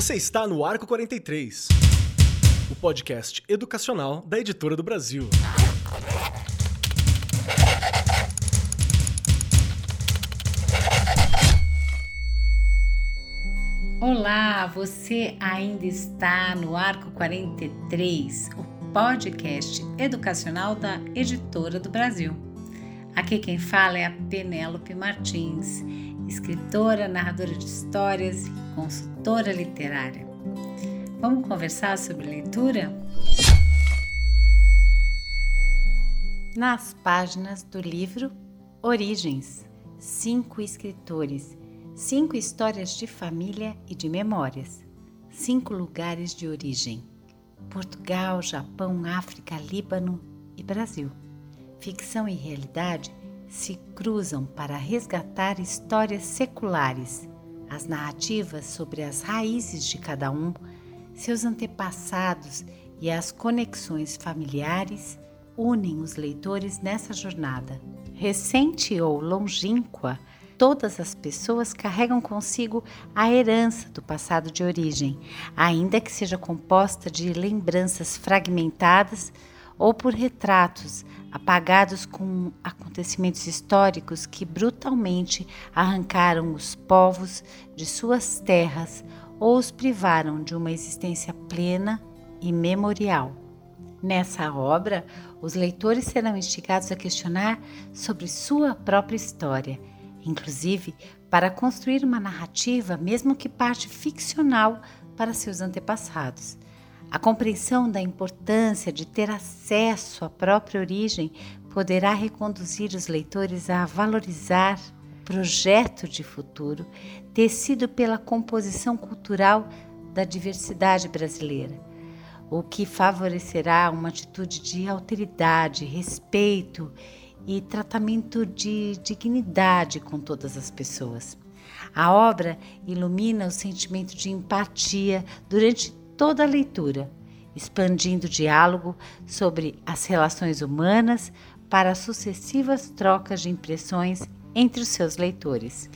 Você está no Arco 43, o podcast educacional da Editora do Brasil. Olá, você ainda está no Arco 43, o podcast educacional da Editora do Brasil. Aqui quem fala é a Penélope Martins, escritora, narradora de histórias consultora literária. Vamos conversar sobre leitura? Nas páginas do livro Origens, cinco escritores, cinco histórias de família e de memórias, cinco lugares de origem: Portugal, Japão, África, Líbano e Brasil. Ficção e realidade se cruzam para resgatar histórias seculares, as narrativas sobre as raízes de cada um, seus antepassados e as conexões familiares unem os leitores nessa jornada. Recente ou longínqua, todas as pessoas carregam consigo a herança do passado de origem, ainda que seja composta de lembranças fragmentadas ou por retratos apagados com acontecimentos históricos que brutalmente arrancaram os povos de suas terras ou os privaram de uma existência plena e memorial. Nessa obra, os leitores serão instigados a questionar sobre sua própria história, inclusive para construir uma narrativa, mesmo que parte ficcional, para seus antepassados. A compreensão da importância de ter acesso à própria origem poderá reconduzir os leitores a valorizar o projeto de futuro tecido pela composição cultural da diversidade brasileira, o que favorecerá uma atitude de alteridade, respeito e tratamento de dignidade com todas as pessoas. A obra ilumina o sentimento de empatia durante toda a leitura, expandindo o diálogo sobre as relações humanas para sucessivas trocas de impressões entre os seus leitores.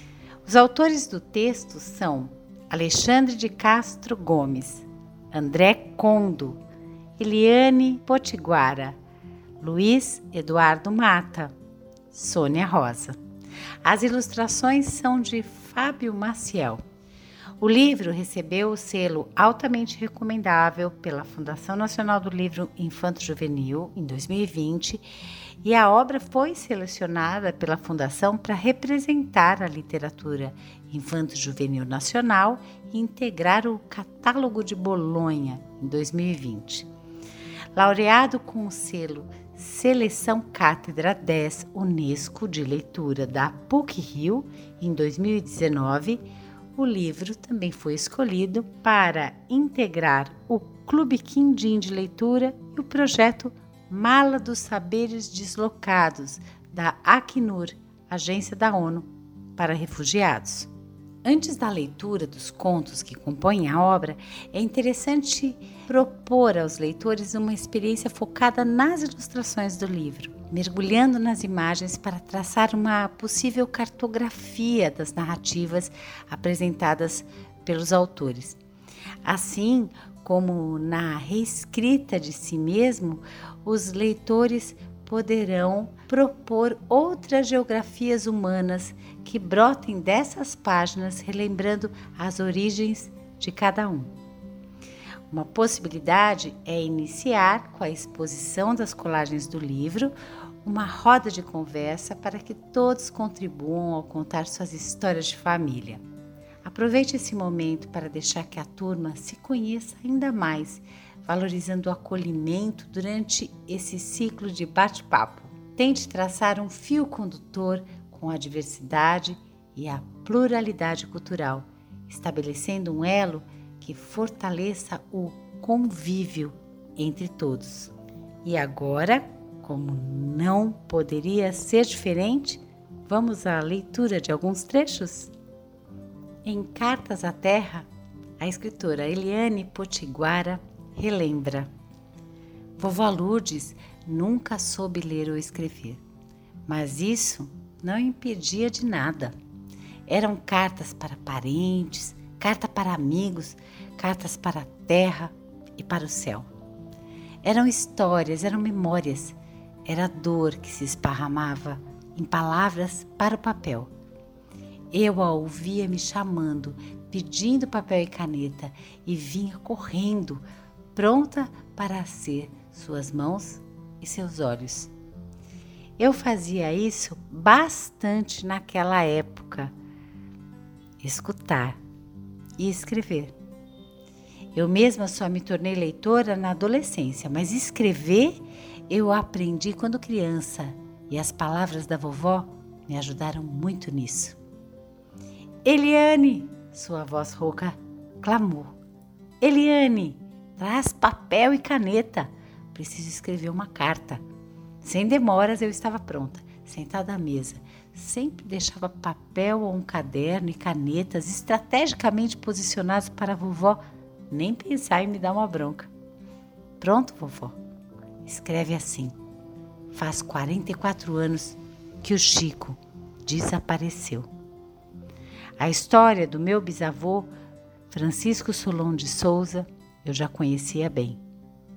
Os autores do texto são Alexandre de Castro Gomes, André Condo, Eliane Potiguara, Luiz Eduardo Mata, Sônia Rosa. As ilustrações são de Fábio Maciel. O livro recebeu o selo altamente recomendável pela Fundação Nacional do Livro Infanto Juvenil em 2020 e a obra foi selecionada pela Fundação para representar a literatura infanto juvenil nacional e integrar o catálogo de Bolonha em 2020. Laureado com o selo Seleção Cátedra 10 Unesco de Leitura da PUC Rio em 2019, o livro também foi escolhido para integrar o Clube Quindim de Leitura e o projeto Mala dos Saberes Deslocados, da Acnur, Agência da ONU para Refugiados. Antes da leitura dos contos que compõem a obra, é interessante propor aos leitores uma experiência focada nas ilustrações do livro mergulhando nas imagens para traçar uma possível cartografia das narrativas apresentadas pelos autores. Assim como na reescrita de si mesmo, os leitores poderão propor outras geografias humanas que brotem dessas páginas, relembrando as origens de cada um. Uma possibilidade é iniciar com a exposição das colagens do livro uma roda de conversa para que todos contribuam ao contar suas histórias de família. Aproveite esse momento para deixar que a turma se conheça ainda mais, valorizando o acolhimento durante esse ciclo de bate-papo. Tente traçar um fio condutor com a diversidade e a pluralidade cultural, estabelecendo um elo que fortaleça o convívio entre todos. E agora, como não poderia ser diferente, vamos à leitura de alguns trechos? Em Cartas à Terra, a escritora Eliane Potiguara relembra: Vovó Lourdes nunca soube ler ou escrever, mas isso não impedia de nada. Eram cartas para parentes, carta para amigos, cartas para a terra e para o céu. Eram histórias, eram memórias, era dor que se esparramava em palavras para o papel. Eu a ouvia me chamando, pedindo papel e caneta, e vinha correndo, pronta para ser suas mãos e seus olhos. Eu fazia isso bastante naquela época. Escutar e escrever. Eu mesma só me tornei leitora na adolescência, mas escrever eu aprendi quando criança e as palavras da vovó me ajudaram muito nisso. Eliane, sua voz rouca clamou. Eliane, traz papel e caneta. Preciso escrever uma carta. Sem demoras eu estava pronta, sentada à mesa. Sempre deixava papel ou um caderno e canetas estrategicamente posicionados para a vovó nem pensar em me dar uma bronca. Pronto, vovó. Escreve assim. Faz 44 anos que o Chico desapareceu. A história do meu bisavô, Francisco Solon de Souza, eu já conhecia bem.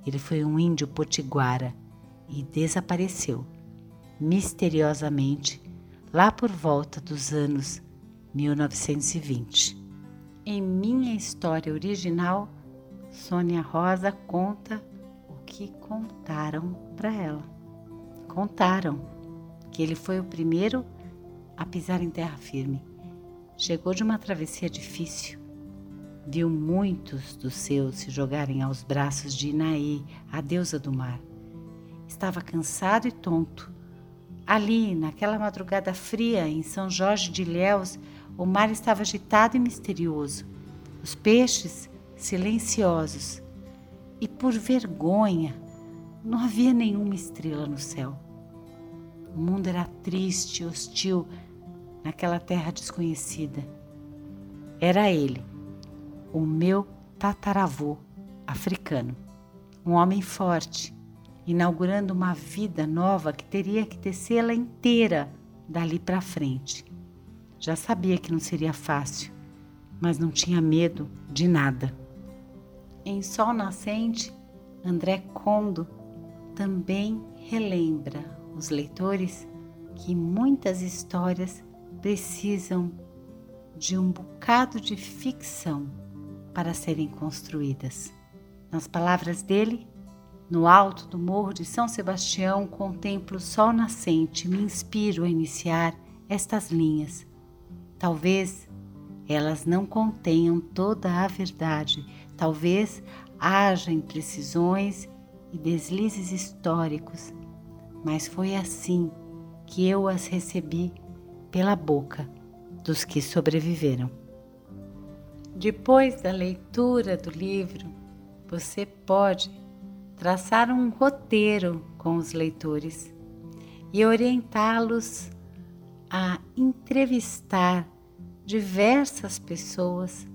Ele foi um índio potiguara e desapareceu misteriosamente lá por volta dos anos 1920. Em minha história original, Sônia Rosa conta o que contaram para ela. Contaram que ele foi o primeiro a pisar em terra firme. Chegou de uma travessia difícil. Viu muitos dos seus se jogarem aos braços de Inaê, a deusa do mar. Estava cansado e tonto. Ali, naquela madrugada fria, em São Jorge de Ilhéus, o mar estava agitado e misterioso, os peixes silenciosos, e por vergonha não havia nenhuma estrela no céu. O mundo era triste, hostil, naquela terra desconhecida. Era ele, o meu tataravô africano, um homem forte, inaugurando uma vida nova que teria que tecê-la inteira dali para frente. Já sabia que não seria fácil, mas não tinha medo de nada. Em Sol Nascente, André Condo também relembra os leitores que muitas histórias precisam de um bocado de ficção para serem construídas. Nas palavras dele, no alto do morro de São Sebastião contemplo o sol nascente, me inspiro a iniciar estas linhas Talvez elas não contenham toda a verdade, talvez haja imprecisões e deslizes históricos, mas foi assim que eu as recebi pela boca dos que sobreviveram. Depois da leitura do livro, você pode traçar um roteiro com os leitores e orientá-los a entrevistar diversas pessoas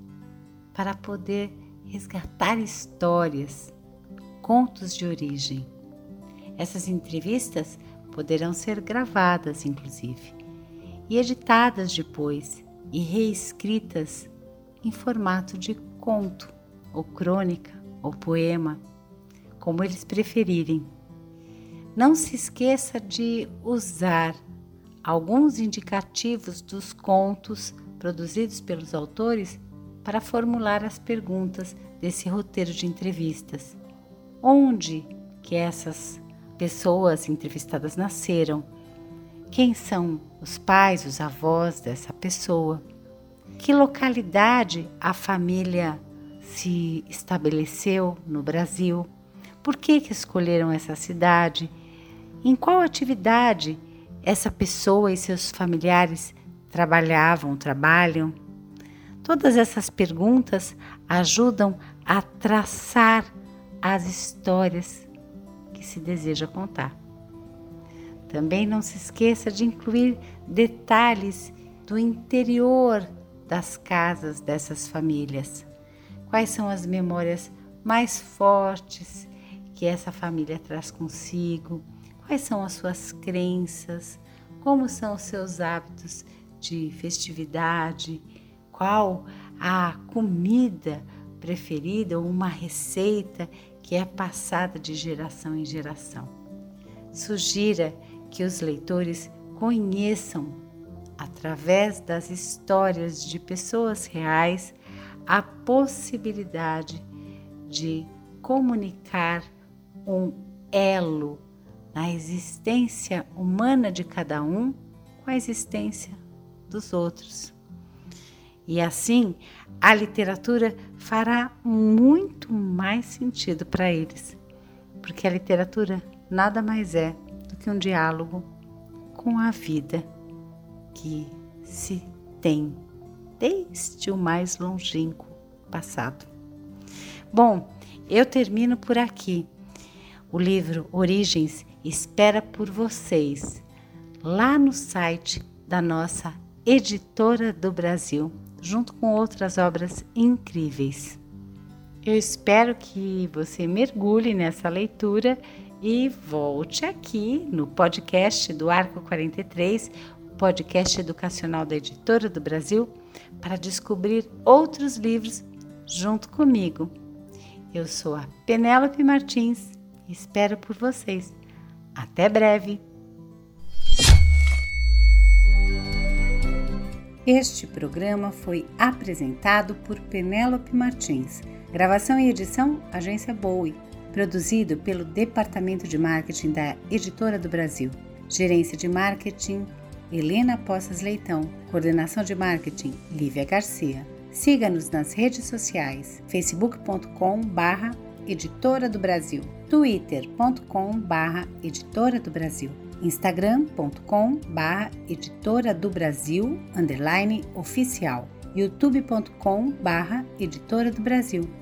para poder resgatar histórias, contos de origem. Essas entrevistas poderão ser gravadas, inclusive, e editadas depois e reescritas em formato de conto, ou crônica, ou poema, como eles preferirem. Não se esqueça de usar alguns indicativos dos contos produzidos pelos autores para formular as perguntas desse roteiro de entrevistas. Onde que essas pessoas entrevistadas nasceram? Quem são os pais, os avós dessa pessoa? Que localidade a família se estabeleceu no Brasil? Por que, que escolheram essa cidade? Em qual atividade essa pessoa e seus familiares trabalhavam, trabalham? Todas essas perguntas ajudam a traçar as histórias que se deseja contar. Também não se esqueça de incluir detalhes do interior das casas dessas famílias. Quais são as memórias mais fortes que essa família traz consigo? Quais são as suas crenças? Como são os seus hábitos de festividade? Qual a comida preferida ou uma receita que é passada de geração em geração. Sugira que os leitores conheçam, através das histórias de pessoas reais, a possibilidade de comunicar um elo na existência humana de cada um com a existência dos outros. E assim, a literatura fará muito mais sentido para eles, porque a literatura nada mais é que um diálogo com a vida que se tem desde o mais longínquo passado. Bom, eu termino por aqui. O livro Origens espera por vocês lá no site da nossa editora do Brasil, junto com outras obras incríveis. Eu espero que você mergulhe nessa leitura e volte aqui no podcast do Arco 43, o podcast educacional da Editora do Brasil, para descobrir outros livros junto comigo. Eu sou a Penélope Martins e espero por vocês. Até breve! Este programa foi apresentado por Penélope Martins. Gravação e edição Agência Bowie produzido pelo Departamento de Marketing da Editora do Brasil. Gerência de Marketing, Helena Poças Leitão. Coordenação de Marketing, Lívia Garcia. Siga-nos nas redes sociais, facebook.com barra Editora do Brasil, twitter.com barra Editora do Brasil, instagram.com barra Editora do Brasil, underline oficial, youtube.com barra Editora do Brasil.